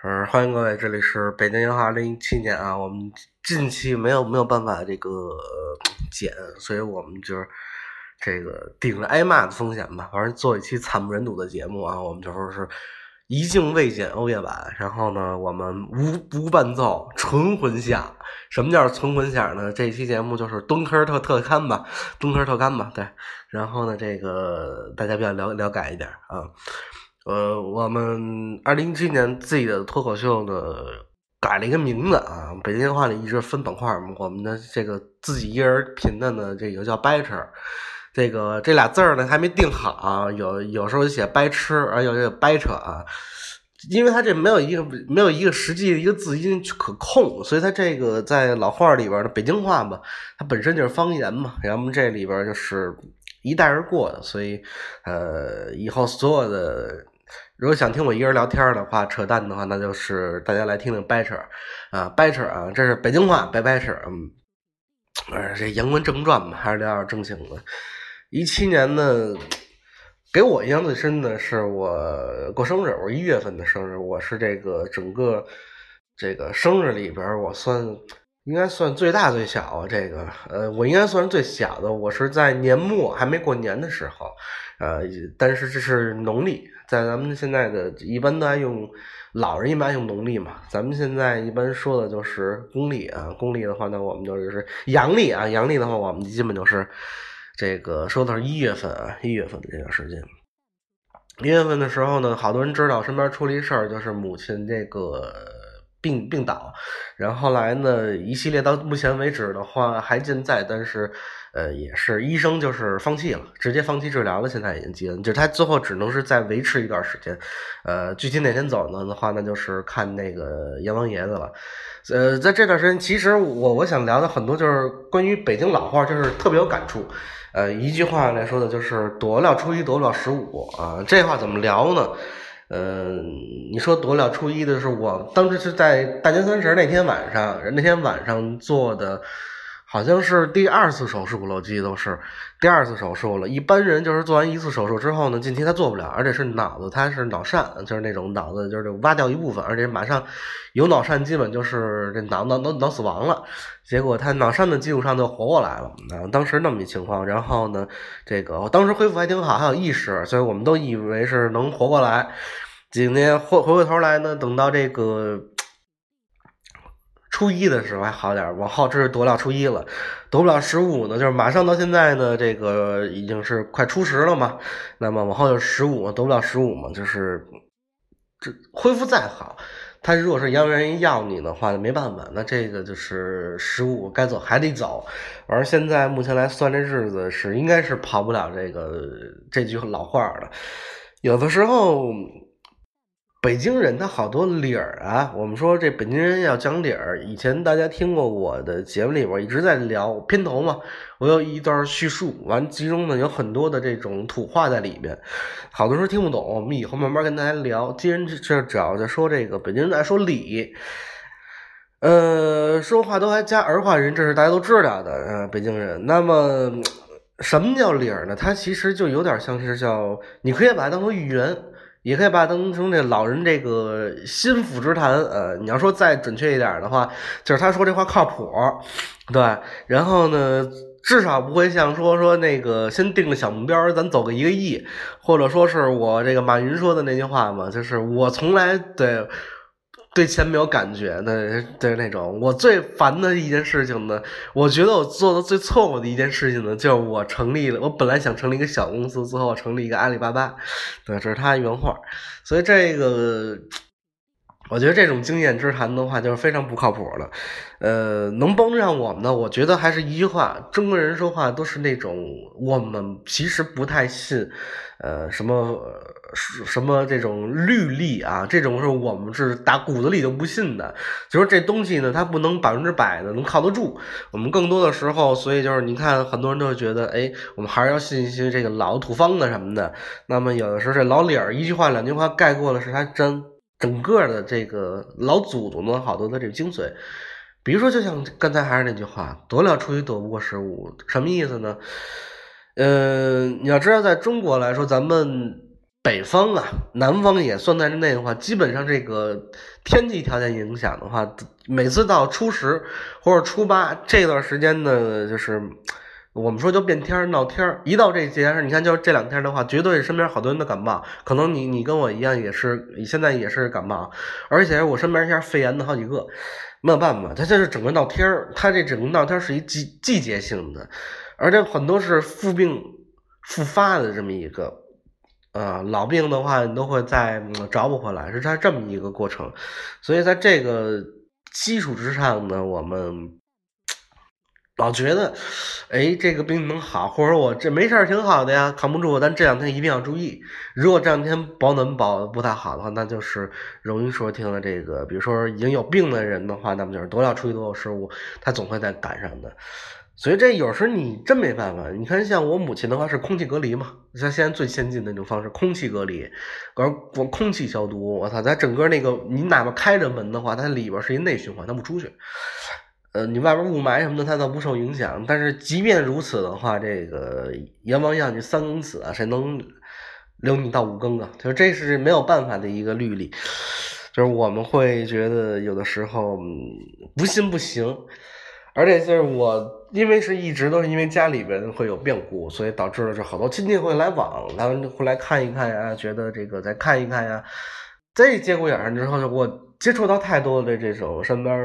呃，欢迎各位，这里是北京银行二零一七年啊。我们近期没有没有办法这个减，所以我们就是这个顶着挨骂的风险吧，反正做一期惨不忍睹的节目啊。我们就说是一镜未剪欧夜版，然后呢，我们无无伴奏，纯混响。什么叫纯混响呢？这期节目就是蹲坑特特刊吧，蹲坑特刊吧，对。然后呢，这个大家比较了了解一点啊。呃，我们二零一七年自己的脱口秀呢改了一个名字啊。北京话里一直分板块，我们的这个自己一人评的呢，这个叫掰扯。这个这俩字儿呢还没定好，有有时候写掰吃，而有这个掰扯啊。因为它这没有一个没有一个实际的一个字音可控，所以它这个在老话里边的北京话嘛，它本身就是方言嘛，然后这里边就是一带而过的，所以呃，以后所有的如果想听我一个人聊天的话，扯淡的话，那就是大家来听听掰扯啊，掰扯啊，这是北京话，掰掰扯，嗯，呃，这言归正传吧，还是聊点正经的。一七年呢。给我印象最深的是我过生日，我一月份的生日，我是这个整个这个生日里边，我算应该算最大最小。这个呃，我应该算是最小的。我是在年末还没过年的时候，呃，但是这是农历，在咱们现在的一般都爱用老人一般用农历嘛，咱们现在一般说的就是公历啊。公历的话呢，我们就是阳历啊。阳历的话，我们基本就是。这个说的是一月份啊，一月份的这段时间，一月份的时候呢，好多人知道身边出了一事儿，就是母亲这个病病倒，然后来呢，一系列到目前为止的话还健在，但是呃，也是医生就是放弃了，直接放弃治疗了，现在已经基本，就他最后只能是再维持一段时间，呃，具体哪天走呢的话，那就是看那个阎王爷的了。呃，在这段时间，其实我我想聊的很多就是关于北京老话，就是特别有感触。呃，一句话来说的就是“躲不了初一，躲不了十五”啊。这话怎么聊呢？嗯，你说躲了初一的时候我当时是在大年三十那天晚上，那天晚上做的。好像是第二次手术了，我记得都是第二次手术了。一般人就是做完一次手术之后呢，近期他做不了，而且是脑子，他是脑疝，就是那种脑子就是挖掉一部分，而且马上有脑疝，基本就是这脑脑脑脑死亡了。结果他脑疝的基础上就活过来了啊，当时那么一情况，然后呢，这个当时恢复还挺好，还有意识，所以我们都以为是能活过来。几年回回过头来呢，等到这个。初一的时候还好点往后这是夺了初一了，夺不了十五呢，就是马上到现在呢，这个已经是快初十了嘛。那么往后就十五，夺不了十五嘛，就是这恢复再好，他如果是阳人要你的话，没办法，那这个就是十五该走还得走。而现在目前来算这日子是应该是跑不了这个这句老话的，有的时候。北京人他好多理儿啊，我们说这北京人要讲理儿。以前大家听过我的节目里边一直在聊片头嘛，我有一段叙述，完其中呢有很多的这种土话在里面，好多时候听不懂。我们以后慢慢跟大家聊。既然这主要在说这个北京人爱说理，呃，说话都还加儿化音，这是大家都知道的。呃，北京人，那么什么叫理儿呢？它其实就有点像是叫，你可以把它当做语言。也可以把它当成这老人这个心腹之谈，呃，你要说再准确一点的话，就是他说这话靠谱，对。然后呢，至少不会像说说那个先定个小目标，咱走个一个亿，或者说是我这个马云说的那句话嘛，就是我从来对。对钱没有感觉的，对那种。我最烦的一件事情呢，我觉得我做的最错误的一件事情呢，就是我成立了，我本来想成立一个小公司，最后成立一个阿里巴巴。对，这是他原话。所以这个，我觉得这种经验之谈的话，就是非常不靠谱的。呃，能帮上我们的，我觉得还是一句话：中国人说话都是那种，我们其实不太信，呃，什么。什么这种律例啊，这种是我们是打骨子里就不信的。就说这东西呢，它不能百分之百的能靠得住。我们更多的时候，所以就是你看，很多人都会觉得，哎，我们还是要信一些这个老土方子什么的。那么有的时候这老理儿一句话两句话概括了是他真整个的这个老祖宗的好多的这个精髓。比如说，就像刚才还是那句话，躲了初一躲不过十五，什么意思呢？嗯，你要知道，在中国来说，咱们。北方啊，南方也算在内的话，基本上这个天气条件影响的话，每次到初十或者初八这段时间呢，就是我们说就变天闹天一到这节，你看就这两天的话，绝对身边好多人都感冒，可能你你跟我一样也是，现在也是感冒，而且我身边现在肺炎的好几个，没有办法，它就是整个闹天儿，它这整个闹天是一季季节性的，而且很多是复病复发的这么一个。呃，老病的话，你都会再找不回来，是它这么一个过程。所以在这个基础之上呢，我们老觉得，哎，这个病能好，或者我这没事儿挺好的呀，扛不住。但这两天一定要注意，如果这两天保暖保不太好的话，那就是容易说听了这个，比如说已经有病的人的话，那么就是多少出去多少失误，他总会再赶上的。所以这有时候你真没办法，你看像我母亲的话是空气隔离嘛，像现在最先进的那种方式，空气隔离，而我空气消毒，我操，在整个那个你哪怕开着门的话，它里边是一内循环，它不出去，呃，你外边雾霾什么的它倒不受影响，但是即便如此的话，这个阎王要你三更死啊，谁能留你到五更啊？就是这是没有办法的一个律例，就是我们会觉得有的时候不信不行。而且就是我，因为是一直都是因为家里边会有变故，所以导致了这好多亲戚会来往，他们会来看一看呀，觉得这个再看一看呀。这节骨眼上之后，就给我接触到太多的这种身边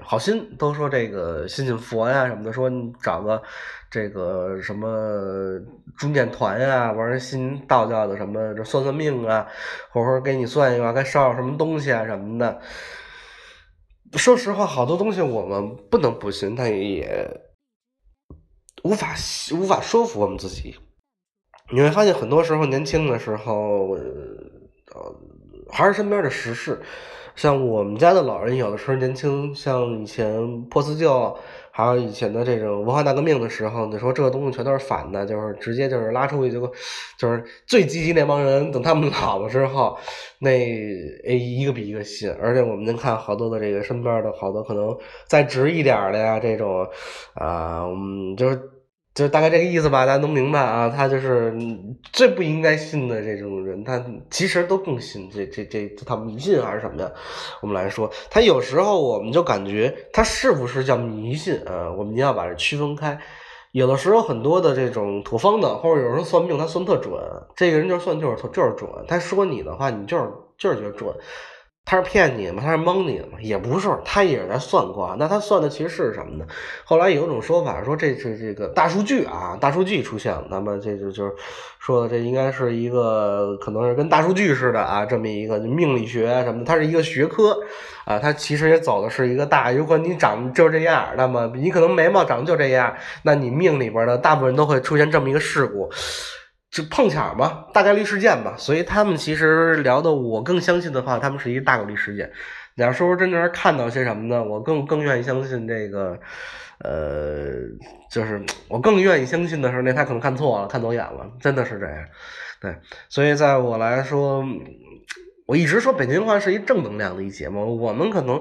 好心，都说这个信信佛呀什么的，说找个这个什么中念团呀，玩信道教的什么这算算命啊，或者说给你算一卦，该烧什么东西啊什么的。说实话，好多东西我们不能不信，但也无法无法说服我们自己。你会发现，很多时候年轻的时候，呃，还是身边的时事。像我们家的老人，有的时候年轻，像以前破四旧。还有以前的这种文化大革命的时候，你说这个东西全都是反的，就是直接就是拉出去就就是最积极那帮人，等他们老了之后，那诶一个比一个信，而且我们能看好多的这个身边的好多可能再直一点的呀，这种啊，嗯，就是。就大概这个意思吧，大家能明白啊。他就是最不应该信的这种人，他其实都更信这这这他迷信还是什么呀？我们来说，他有时候我们就感觉他是不是叫迷信啊？我们一定要把这区分开。有的时候很多的这种土方的，或者有时候算命，他算特准，这个人就算就是就是准。他说你的话，你就是就是觉得准。他是骗你吗？他是蒙你吗？也不是，他也是在算卦。那他算的其实是什么呢？后来有一种说法说这是这个大数据啊，大数据出现了。那么这就就是说这应该是一个可能是跟大数据似的啊，这么一个命理学什么的，它是一个学科啊。它其实也走的是一个大，如果你长就这样，那么你可能眉毛长就这样，那你命里边的大部分人都会出现这么一个事故。就碰巧吧，大概率事件吧，所以他们其实聊的，我更相信的话，他们是一个大概率事件。你要说真正看到些什么呢？我更更愿意相信这个，呃，就是我更愿意相信的是，那他可能看错了，看走眼了，真的是这样。对，所以在我来说。我一直说北京话是一正能量的一节目，我们可能，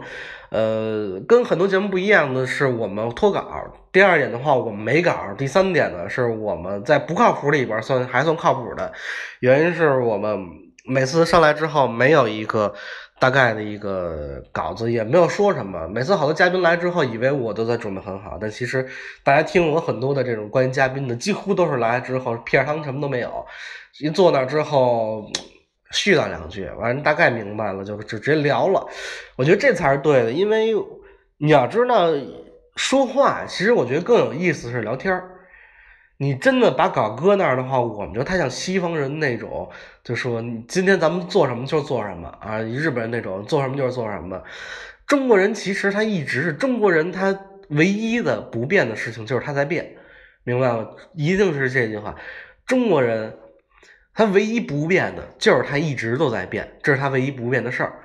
呃，跟很多节目不一样的是，我们脱稿。第二点的话，我们没稿。第三点呢，是我们在不靠谱里边算还算靠谱的，原因是我们每次上来之后没有一个大概的一个稿子，也没有说什么。每次好多嘉宾来之后，以为我都在准备很好，但其实大家听我很多的这种关于嘉宾的，几乎都是来之后片汤什么都没有，一坐那之后。絮叨两句，完大概明白了，就就直接聊了。我觉得这才是对的，因为你要知道说话，其实我觉得更有意思是聊天儿。你真的把稿搁那儿的话，我们就太像西方人那种，就说今天咱们做什么就是做什么啊。日本人那种做什么就是做什么。中国人其实他一直是中国人，他唯一的不变的事情就是他在变，明白吗？一定是这句话，中国人。它唯一不变的就是它一直都在变，这是它唯一不变的事儿。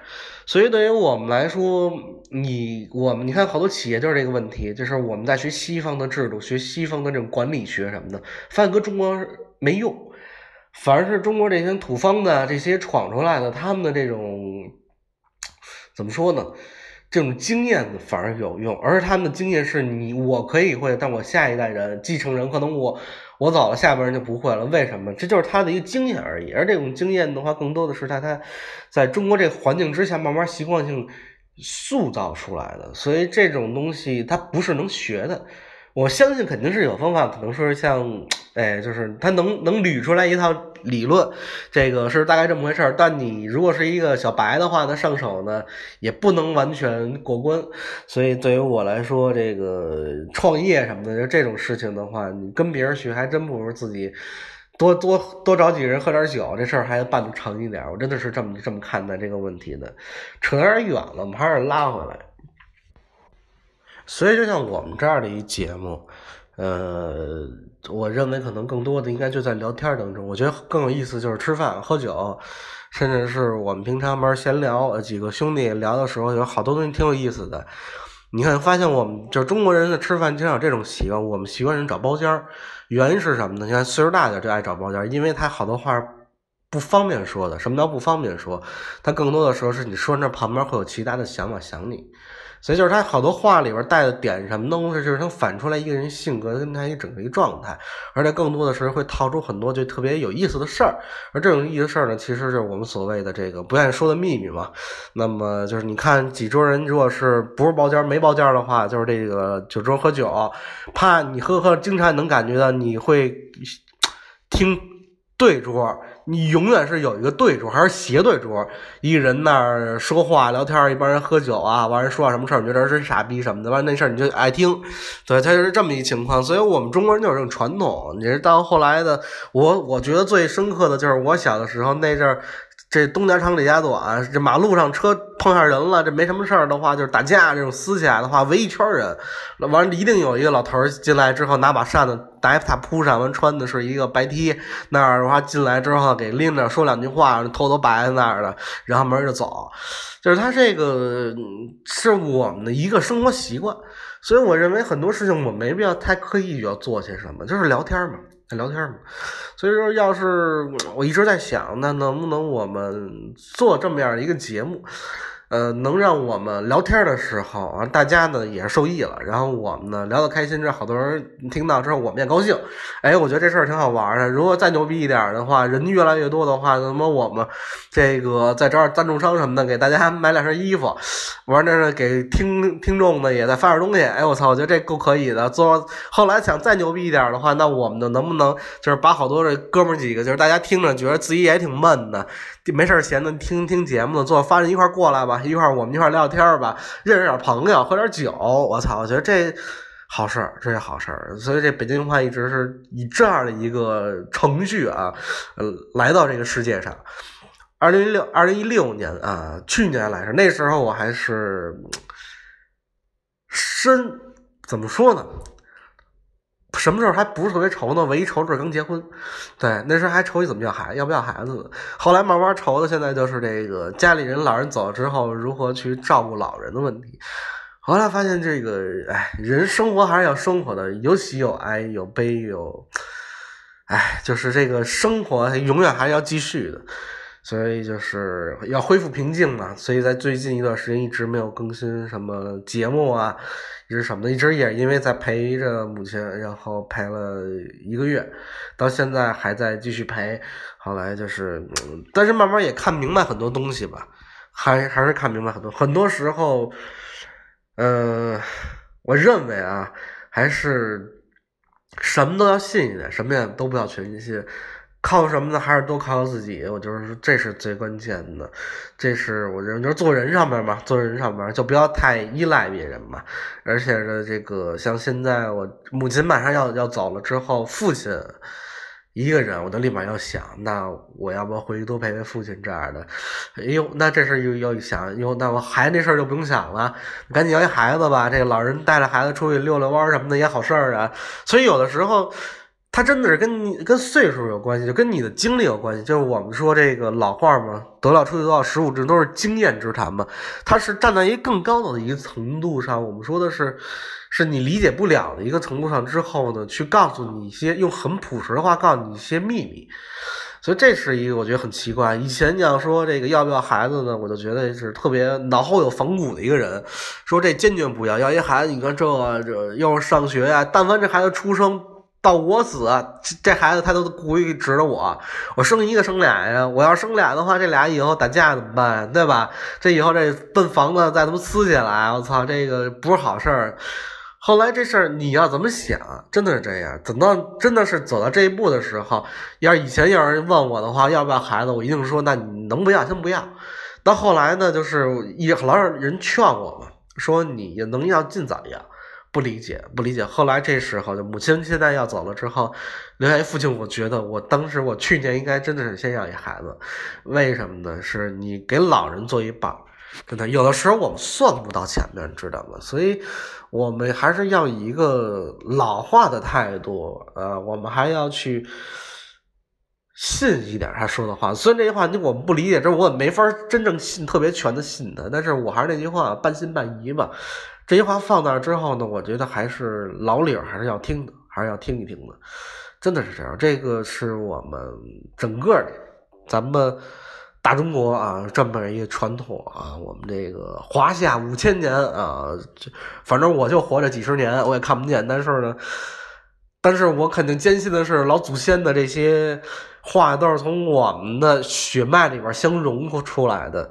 所以对于我们来说，你我们你看好多企业就是这个问题，就是我们在学西方的制度，学西方的这种管理学什么的，发现搁中国没用，反而是中国这些土方的这些闯出来的，他们的这种怎么说呢？这种经验反而有用，而他们的经验是你我可以会，但我下一代人继承人可能我。我走了，下边人就不会了。为什么？这就是他的一个经验而已。而这种经验的话，更多的是他他在中国这个环境之下慢慢习惯性塑造出来的。所以这种东西它不是能学的。我相信肯定是有方法，可能说是像，哎，就是他能能捋出来一套理论，这个是大概这么回事儿。但你如果是一个小白的话，那上手呢也不能完全过关。所以对于我来说，这个创业什么的，就这种事情的话，你跟别人学还真不如自己多多多找几个人喝点酒，这事儿还办得成一点。我真的是这么这么看待这个问题的。扯有点远了，我们还是拉回来。所以，就像我们这样的一节目，呃，我认为可能更多的应该就在聊天当中。我觉得更有意思就是吃饭、喝酒，甚至是我们平常玩闲聊，几个兄弟聊的时候，有好多东西挺有意思的。你看，发现我们就中国人的吃饭经常有这种习惯，我们习惯人找包间儿。原因是什么呢？你看岁数大点就爱找包间儿，因为他好多话不方便说的。什么叫不方便说？他更多的时候是你说那旁边会有其他的想法想你。所以就是他好多话里边带的点什么东西，就是能反出来一个人性格跟他一整个一状态，而且更多的时候会套出很多就特别有意思的事儿。而这种意思事儿呢，其实就是我们所谓的这个不愿意说的秘密嘛。那么就是你看几桌人，如果是不是包间没包间的话，就是这个酒桌喝酒，怕你喝喝，经常能感觉到你会听对桌。你永远是有一个对桌，还是斜对桌？一人那儿说话聊天，一帮人喝酒啊，完人说点什么事儿，你觉得真傻逼什么的，完那事儿你就爱听。对，他就是这么一情况。所以我们中国人就是这种传统。你是到后来的，我我觉得最深刻的就是我小的时候那阵儿。这东家长李家短，这马路上车碰上人了，这没什么事儿的话，就是打架这种撕起来的话，围一圈人，完了一定有一个老头进来之后拿把扇子打他扑上，完穿的是一个白 T，那儿的话进来之后给拎着说两句话，头都摆在那儿了，然后门就走，就是他这个是我们的一个生活习惯，所以我认为很多事情我没必要太刻意要做些什么，就是聊天嘛。聊天嘛，所以说，要是我一直在想，那能不能我们做这么样一个节目？呃，能让我们聊天的时候啊，大家呢也受益了，然后我们呢聊得开心，这好多人听到之后，我们也高兴。哎，我觉得这事儿挺好玩的。如果再牛逼一点的话，人越来越多的话，那么我们这个再找点赞助商什么的，给大家买两身衣服，完了呢给听听众呢也再发点东西。哎，我操，我觉得这够可以的。做后来想再牛逼一点的话，那我们呢能不能就是把好多这哥们几个，就是大家听着觉得自己也挺闷的。没事闲的听听节目，做发人一块过来吧，一块儿我们一块聊聊天吧，认识点朋友，喝点酒。我操，我觉得这好事儿，这是好事儿。所以这北京话一直是以这样的一个程序啊，呃，来到这个世界上。二零一六二零一六年啊，去年来着，那时候我还是深怎么说呢？什么时候还不是特别愁呢？唯一愁就是刚结婚，对，那时候还愁你怎么要孩子要不要孩子呢。后来慢慢愁的，现在就是这个家里人老人走了之后，如何去照顾老人的问题。后来发现这个，哎，人生活还是要生活的，有喜有哀，有悲有，哎，就是这个生活永远还是要继续的，所以就是要恢复平静嘛。所以在最近一段时间一直没有更新什么节目啊。一直什么的？一直也因为在陪着母亲，然后陪了一个月，到现在还在继续陪。后来就是，但是慢慢也看明白很多东西吧，还还是看明白很多。很多时候，嗯，我认为啊，还是什么都要信一点，什么也都不要全信。靠什么呢？还是多靠自己。我就是说，这是最关键的。这是我认为，就是做人上面嘛，做人上面就不要太依赖别人嘛。而且呢，这个像现在我母亲马上要要走了之后，父亲一个人，我就立马要想，那我要不要回去多陪陪父亲这样的？哎呦，那这事又又一想，哟，那我孩子那事儿就不用想了，赶紧要一孩子吧。这个老人带着孩子出去溜溜弯什么的也好事儿啊。所以有的时候。他真的是跟你跟岁数有关系，就跟你的经历有关系。就是我们说这个老话嘛，“得了出去多少十五之，都是经验之谈嘛。他是站在一个更高的一个程度上，我们说的是，是你理解不了的一个程度上之后呢，去告诉你一些用很朴实的话告诉你一些秘密。所以这是一个我觉得很奇怪。以前你要说这个要不要孩子呢，我就觉得是特别脑后有反骨的一个人，说这坚决不要，要一孩子，你看这这又是上学呀，但凡这孩子出生。到我死，这孩子他都故意指着我，我生一个生俩呀？我要生俩的话，这俩以后打架怎么办？对吧？这以后这奔房子再他妈撕起来，我操，这个不是好事儿。后来这事儿你要怎么想？真的是这样。等到真的是走到这一步的时候，要是以前有人问我的话，要不要孩子，我一定说，那你能不要先不要。到后来呢，就是也老有人劝我嘛，说你能要尽早要。不理解，不理解。后来这时候，就母亲现在要走了之后，留下一父亲。我觉得，我当时我去年应该真的是先要一孩子，为什么呢？是你给老人做一半，真的有的时候我们算不到前面，知道吗？所以，我们还是要以一个老化的态度，呃，我们还要去信一点他说的话。虽然这句话你我们不理解，这我也没法真正信特别全的信他，但是我还是那句话，半信半疑吧。这句话放那儿之后呢，我觉得还是老理儿还是要听的，还是要听一听的，真的是这样。这个是我们整个咱们大中国啊这么一个传统啊，我们这个华夏五千年啊，反正我就活着几十年，我也看不见。但是呢，但是我肯定坚信的是，老祖先的这些话都是从我们的血脉里边相融出来的。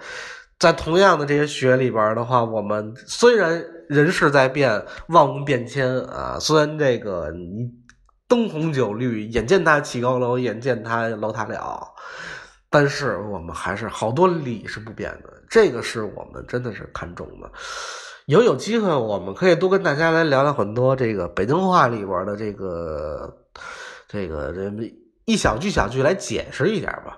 在同样的这些学里边的话，我们虽然人事在变，万物变迁啊，虽然这个你灯红酒绿，眼见他起高楼，眼见他楼塌了，但是我们还是好多理是不变的，这个是我们真的是看重的。有有机会，我们可以多跟大家来聊聊很多这个北京话里边的这个这个这一小句小句来解释一点吧。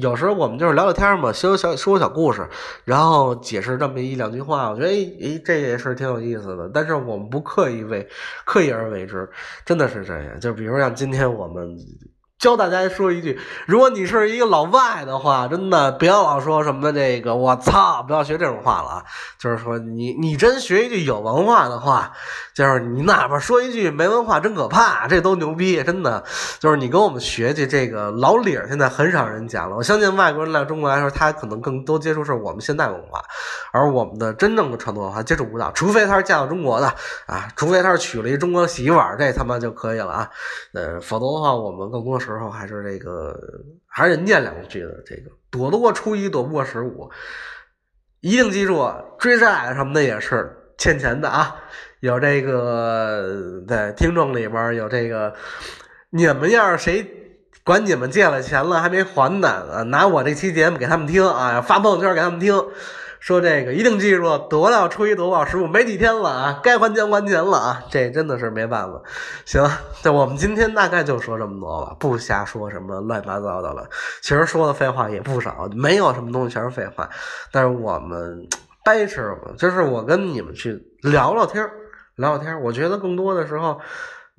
有时候我们就是聊聊天嘛，说小说小故事，然后解释这么一两句话，我觉得诶诶，这也是挺有意思的。但是我们不刻意为刻意而为之，真的是这样。就比如像今天我们。教大家说一句：如果你是一个老外的话，真的不要老说什么这个“我操”，不要学这种话了啊！就是说，你你真学一句有文化的话，就是你哪怕说一句没文化真可怕，这都牛逼，真的。就是你跟我们学去这个老理儿，现在很少人讲了。我相信外国人来中国来说，他可能更多接触是我们现代文化，而我们的真正的传统文化接触不到，除非他是嫁到中国的啊，除非他是娶了一中国媳妇儿，这他妈就可以了啊。呃，否则的话，我们更多。时候还是这个，还是念两句的。这个躲得过初一，躲不过十五。一定记住，追债什么的也是欠钱的啊。有这个在听众里边有这个，你们要是谁管你们借了钱了还没还呢，拿我这期节目给他们听啊，发朋友圈给他们听。说这个一定记住，得了初一得报十五，没几天了啊，该还钱还钱了啊，这真的是没办法。行，那我们今天大概就说这么多吧，不瞎说什么乱七八糟的了。其实说的废话也不少，没有什么东西全是废话。但是我们 掰扯，就是我跟你们去聊聊天儿聊聊天我觉得更多的时候。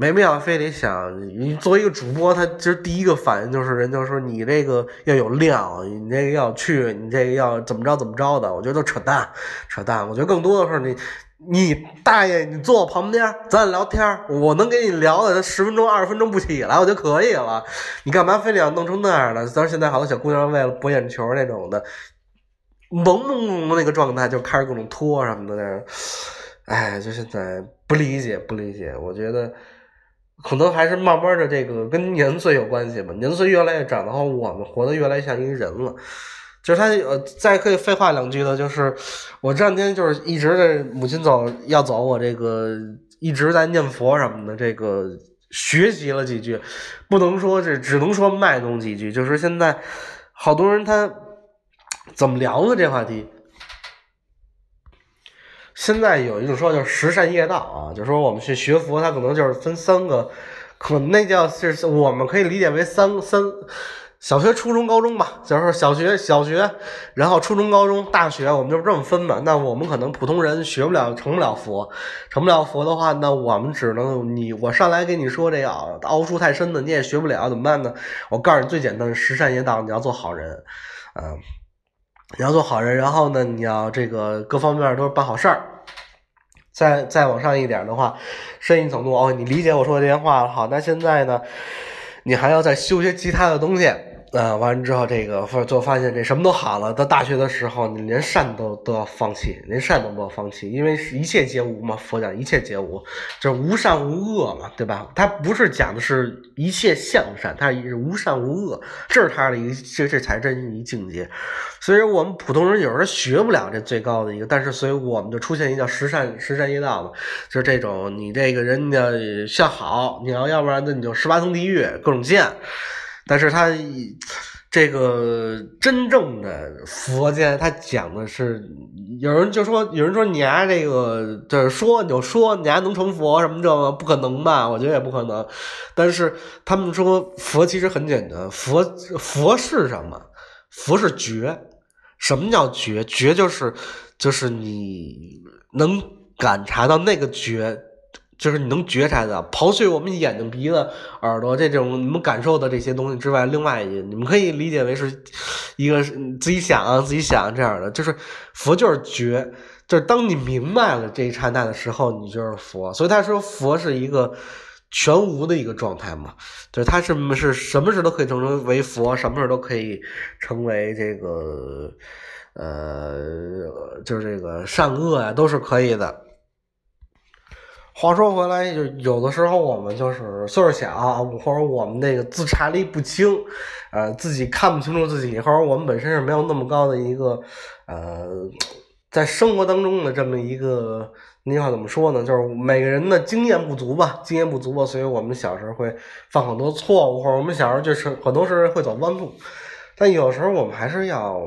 没必要非得想你作为一个主播，他其实第一个反应就是人就说你这个要有料，你这个要去，你这个要怎么着怎么着的，我觉得都扯淡，扯淡。我觉得更多的是你，你大爷，你坐我旁边，咱俩聊天，我能给你聊的十分钟、二十分钟不起来，我就可以了。你干嘛非得要弄成那样的？咱现在好多小姑娘为了博眼球那种的，朦朦胧的那个状态就开始各种拖什么的那，哎，就现在不理解，不理解，我觉得。可能还是慢慢的这个跟年岁有关系吧，年岁越来越长的话，我们活得越来越像一个人了。就是他呃，再可以废话两句的，就是我这两天就是一直在母亲走要走，我这个一直在念佛什么的，这个学习了几句，不能说是只能说卖弄几句，就是现在好多人他怎么聊的？这话题。现在有一种说，就是十善业道啊，就是说我们去学佛，它可能就是分三个，可那叫是我们可以理解为三三小学、初中、高中吧，就是小学、小学，然后初中、高中、大学，我们就这么分嘛。那我们可能普通人学不了，成不了佛，成不了佛的话，那我们只能你我上来跟你说这个奥数太深的，你也学不了，怎么办呢？我告诉你最简单的十善业道，你要做好人，嗯。你要做好人，然后呢，你要这个各方面都是办好事儿。再再往上一点的话，深一层度哦，你理解我说的这些话了。好，那现在呢，你还要再修些其他的东西啊，完了之后，这个就发现这什么都好了。到大学的时候，你连善都都要放弃，连善都不要放弃，因为一切皆无嘛。佛讲一切皆无，就是无善无恶嘛，对吧？他不是讲的是一切向善，他是无善无恶，这是他的一，这这才真一境界。所以我们普通人有时候学不了这最高的一个，但是所以我们就出现一个叫十善十善业道嘛，就是这种你这个人家向好，你要要不然那你就十八层地狱各种见。但是他这个真正的佛家，他讲的是，有人就说，有人说你丫这个就是说你就说你丫能成佛什么这个不可能吧？我觉得也不可能。但是他们说佛其实很简单，佛佛是什么？佛是觉。什么叫觉？觉就是就是你能感察到那个觉。就是你能觉察的，刨去我们眼睛、鼻子、耳朵这种你们感受的这些东西之外，另外一你们可以理解为是一个自己想啊、自己想这样的。就是佛就是觉，就是当你明白了这一刹那的时候，你就是佛。所以他说佛是一个全无的一个状态嘛，就是他是是什么事都可以成为佛，什么事都可以成为这个呃，就是这个善恶呀，都是可以的。话说回来，就有的时候我们就是岁数小，或者我们那个自察力不清，呃，自己看不清楚自己，或者我们本身是没有那么高的一个，呃，在生活当中的这么一个，那句话怎么说呢？就是每个人的经验不足吧，经验不足吧，所以我们小时候会犯很多错误，或者我们小时候就是很多时候会走弯路，但有时候我们还是要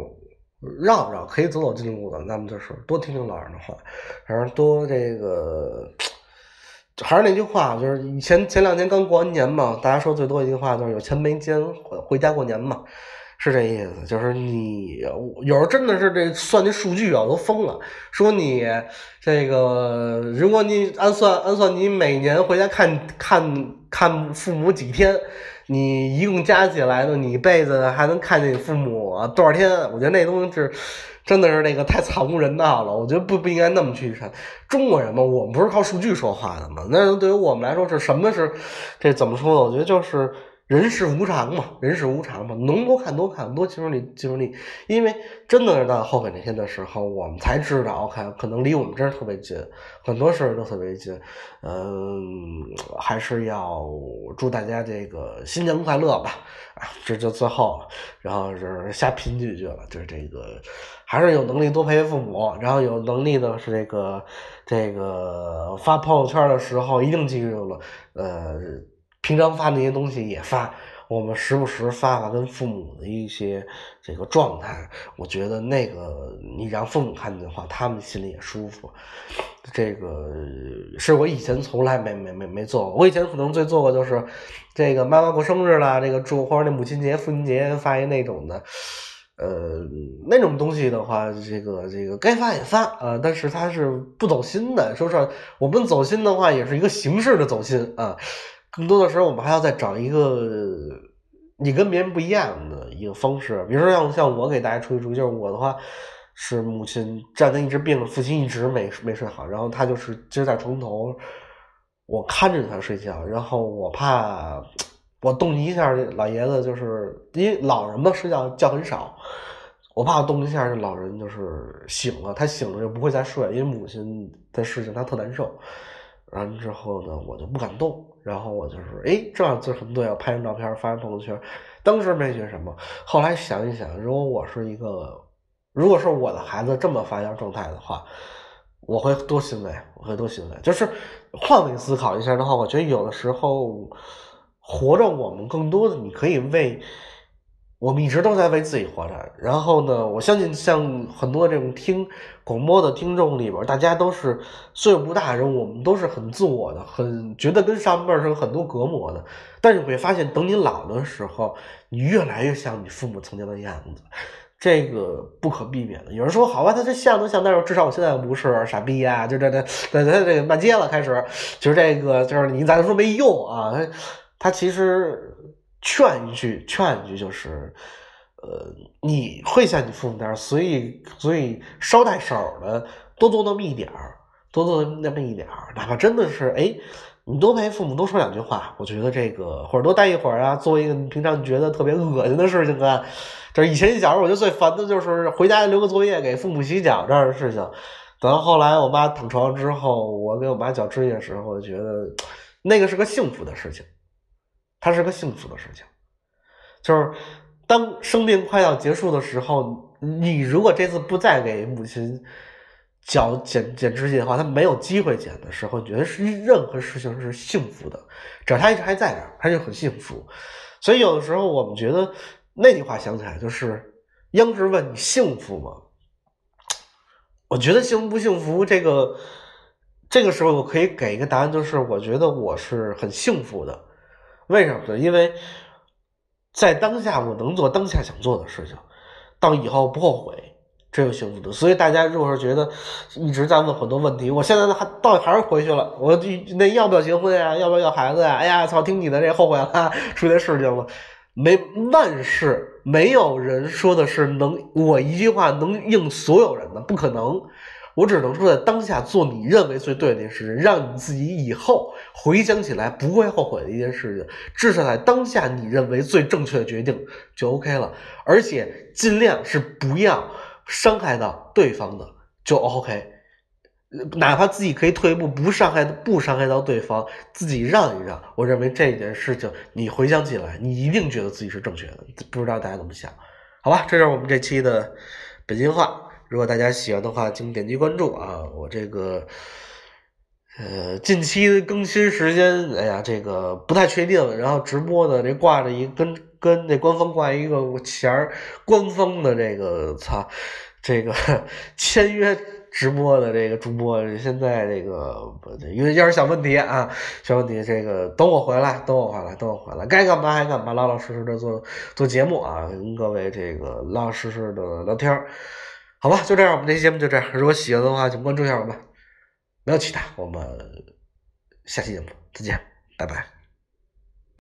绕绕，可以走走近路的，那么就是多听听老人的话，然后多这个。还是那句话，就是以前前两年刚过完年嘛，大家说最多一句话就是有钱没钱回回家过年嘛，是这意思。就是你有时候真的是这算那数据啊都疯了，说你这个如果你按算按算你每年回家看看看父母几天，你一共加起来呢，你一辈子还能看见你父母多少天？我觉得那东西是。真的是那个太惨无人道了，我觉得不不应该那么去中国人嘛，我们不是靠数据说话的嘛？那对于我们来说是什么是这怎么说呢？我觉得就是。人世无常嘛，人世无常嘛，能多看多看，多接触力接触力，因为真的是到后悔那天的时候，我们才知道，看可能离我们真是特别近，很多事儿都特别近。嗯，还是要祝大家这个新年快乐吧。啊，这就最后，然后是瞎贫几句了，就是这个，还是有能力多陪陪父母，然后有能力的是这个这个发朋友圈的时候一定记住了，呃。平常发那些东西也发，我们时不时发发跟父母的一些这个状态，我觉得那个你让父母看见的话，他们心里也舒服。这个是我以前从来没没没没做过，我以前可能最做过就是这个妈妈过生日啦，这个祝或者那母亲节、父亲节发一那种的，呃，那种东西的话，这个这个该发也发啊，但是它是不走心的。说实话，我们走心的话，也是一个形式的走心啊。更多的时候，我们还要再找一个你跟别人不一样的一个方式。比如说，像像我给大家出一出，就是我的话是母亲战争一直病了，父亲一直没没睡好，然后他就是今在床头，我看着他睡觉，然后我怕我动一下，老爷子就是因为老人嘛睡觉觉很少，我怕动一下，这老人就是醒了，他醒了就不会再睡，因为母亲的事情他特难受。完之后呢，我就不敢动。然后我就是，哎，这样就很对啊，拍张照片发朋友圈。当时没觉什么，后来想一想，如果我是一个，如果是我的孩子这么发样状态的话，我会多欣慰，我会多欣慰。就是换位思考一下的话，我觉得有的时候活着，我们更多的你可以为。我们一直都在为自己活着，然后呢，我相信像很多这种听广播的听众里边，大家都是岁数不大人，我们都是很自我的，很觉得跟上辈是有很多隔膜的。但是你会发现，等你老的时候，你越来越像你父母曾经的样子，这个不可避免的。有人说好吧，他这像都像，但是至少我现在不是傻逼呀，就这这这这这骂街了，开始就是这个就是你咋说没用啊？他其实。劝一句，劝一句，就是，呃，你会像你父母那样，所以，所以捎带手的多做那么一点儿，多做那么一点儿，哪怕真的是，哎，你多陪父母多说两句话，我觉得这个或者多待一会儿啊，做一个平常觉得特别恶心的事情啊。就是以前小时候我就最烦的就是回家留个作业给父母洗脚这样的事情。等到后来我妈躺床之后，我给我妈脚指甲的时候，我觉得那个是个幸福的事情，它是个幸福的事情。就是当生命快要结束的时候，你如果这次不再给母亲。脚剪剪指甲的话，她没有机会剪的时候，你觉得是任何事情是幸福的，只要他一直还在这儿，他就很幸福。所以有的时候我们觉得那句话想起来就是央视问你幸福吗？我觉得幸不幸福这个这个时候我可以给一个答案，就是我觉得我是很幸福的。为什么呢？因为在当下我能做当下想做的事情，到以后不后悔。这有幸福的，所以大家如果是觉得一直在问很多问题，我现在还到底还是回去了，我那要不要结婚呀？要不要要孩子呀？哎呀，操，听你的这后悔了，出这事情了，没万事没有人说的是能我一句话能应所有人的，不可能。我只能说在当下做你认为最对的事情，让你自己以后回想起来不会后悔的一件事情，至少在当下你认为最正确的决定就 OK 了，而且尽量是不要。伤害到对方的就 OK，哪怕自己可以退一步，不伤害不伤害到对方，自己让一让。我认为这件事情你回想起来，你一定觉得自己是正确的。不知道大家怎么想？好吧，这就是我们这期的北京话。如果大家喜欢的话，请点击关注啊！我这个呃近期更新时间，哎呀，这个不太确定。然后直播的这挂着一跟。跟那官方挂一个钱儿，官方的这个操，这个签约直播的这个主播，现在这个因为有点小问题啊，小问题，这个等我回来，等我回来，等我回来，该干嘛还干嘛，老老实实的做做节目啊，跟各位这个老老实实的聊天儿好吧，就这样，我们这期节目就这样，如果喜欢的话，请关注一下我们，没有其他，我们下期节目再见，拜拜。